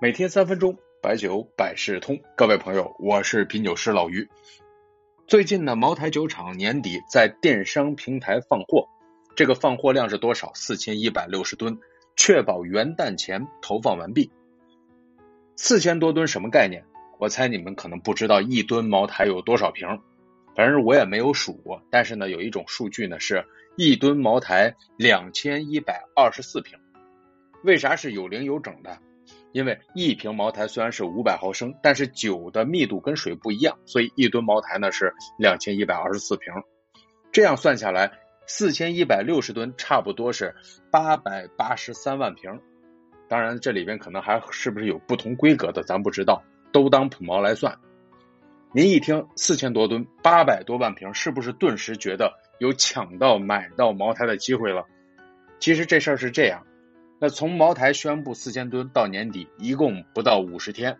每天三分钟，白酒百事通。各位朋友，我是品酒师老于。最近呢，茅台酒厂年底在电商平台放货，这个放货量是多少？四千一百六十吨，确保元旦前投放完毕。四千多吨什么概念？我猜你们可能不知道一吨茅台有多少瓶，反正我也没有数过。但是呢，有一种数据呢，是一吨茅台两千一百二十四瓶。为啥是有零有整的？因为一瓶茅台虽然是五百毫升，但是酒的密度跟水不一样，所以一吨茅台呢是两千一百二十四瓶。这样算下来，四千一百六十吨差不多是八百八十三万瓶。当然，这里边可能还是不是有不同规格的，咱不知道，都当普茅来算。您一听四千多吨，八百多万瓶，是不是顿时觉得有抢到买到茅台的机会了？其实这事儿是这样。那从茅台宣布四千吨到年底，一共不到五十天。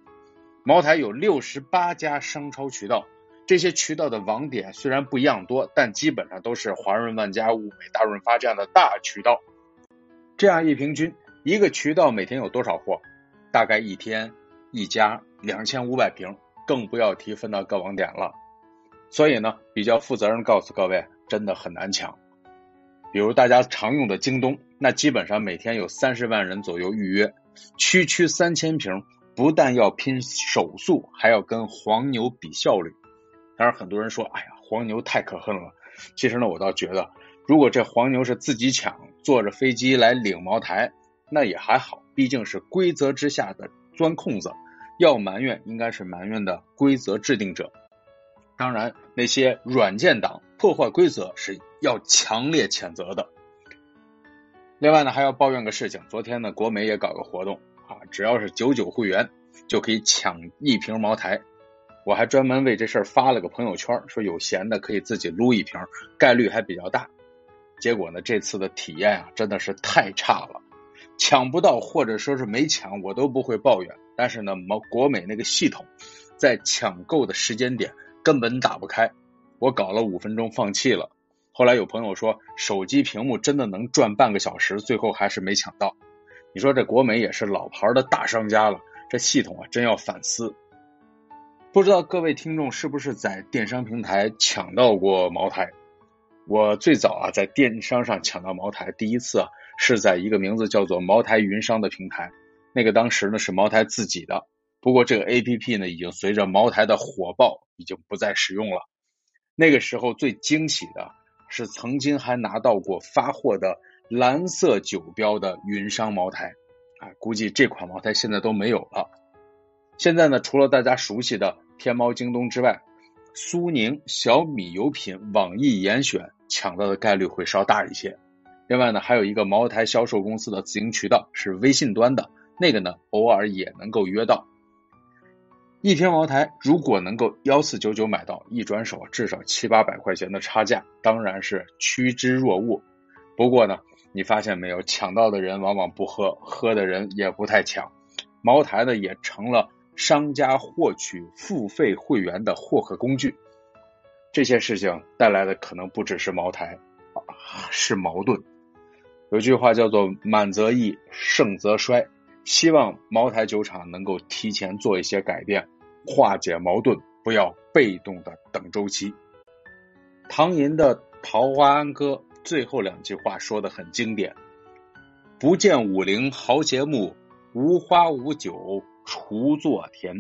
茅台有六十八家商超渠道，这些渠道的网点虽然不一样多，但基本上都是华润万家、物美、大润发这样的大渠道。这样一平均，一个渠道每天有多少货？大概一天一家两千五百瓶，更不要提分到各网点了。所以呢，比较负责任告诉各位，真的很难抢。比如大家常用的京东。那基本上每天有三十万人左右预约，区区三千瓶，不但要拼手速，还要跟黄牛比效率。当然，很多人说：“哎呀，黄牛太可恨了。”其实呢，我倒觉得，如果这黄牛是自己抢，坐着飞机来领茅台，那也还好，毕竟是规则之下的钻空子。要埋怨，应该是埋怨的规则制定者。当然，那些软件党破坏规则是要强烈谴责的。另外呢，还要抱怨个事情。昨天呢，国美也搞个活动啊，只要是九九会员就可以抢一瓶茅台。我还专门为这事儿发了个朋友圈，说有闲的可以自己撸一瓶，概率还比较大。结果呢，这次的体验啊，真的是太差了，抢不到或者说是没抢，我都不会抱怨。但是呢，毛国美那个系统在抢购的时间点根本打不开，我搞了五分钟放弃了。后来有朋友说，手机屏幕真的能转半个小时，最后还是没抢到。你说这国美也是老牌的大商家了，这系统啊真要反思。不知道各位听众是不是在电商平台抢到过茅台？我最早啊在电商上抢到茅台，第一次啊是在一个名字叫做茅台云商的平台，那个当时呢是茅台自己的，不过这个 A P P 呢已经随着茅台的火爆已经不再使用了。那个时候最惊喜的。是曾经还拿到过发货的蓝色酒标的云商茅台，啊，估计这款茅台现在都没有了。现在呢，除了大家熟悉的天猫、京东之外，苏宁、小米有品、网易严选抢到的概率会稍大一些。另外呢，还有一个茅台销售公司的自营渠道是微信端的，那个呢，偶尔也能够约到。一瓶茅台如果能够幺四九九买到，一转手至少七八百块钱的差价，当然是趋之若鹜。不过呢，你发现没有，抢到的人往往不喝，喝的人也不太抢。茅台呢，也成了商家获取付费会员的获客工具。这些事情带来的可能不只是茅台，是矛盾。有句话叫做“满则溢，盛则衰”。希望茅台酒厂能够提前做一些改变，化解矛盾，不要被动的等周期。唐寅的《桃花庵歌》最后两句话说的很经典：“不见武陵豪杰墓，无花无酒锄作田。”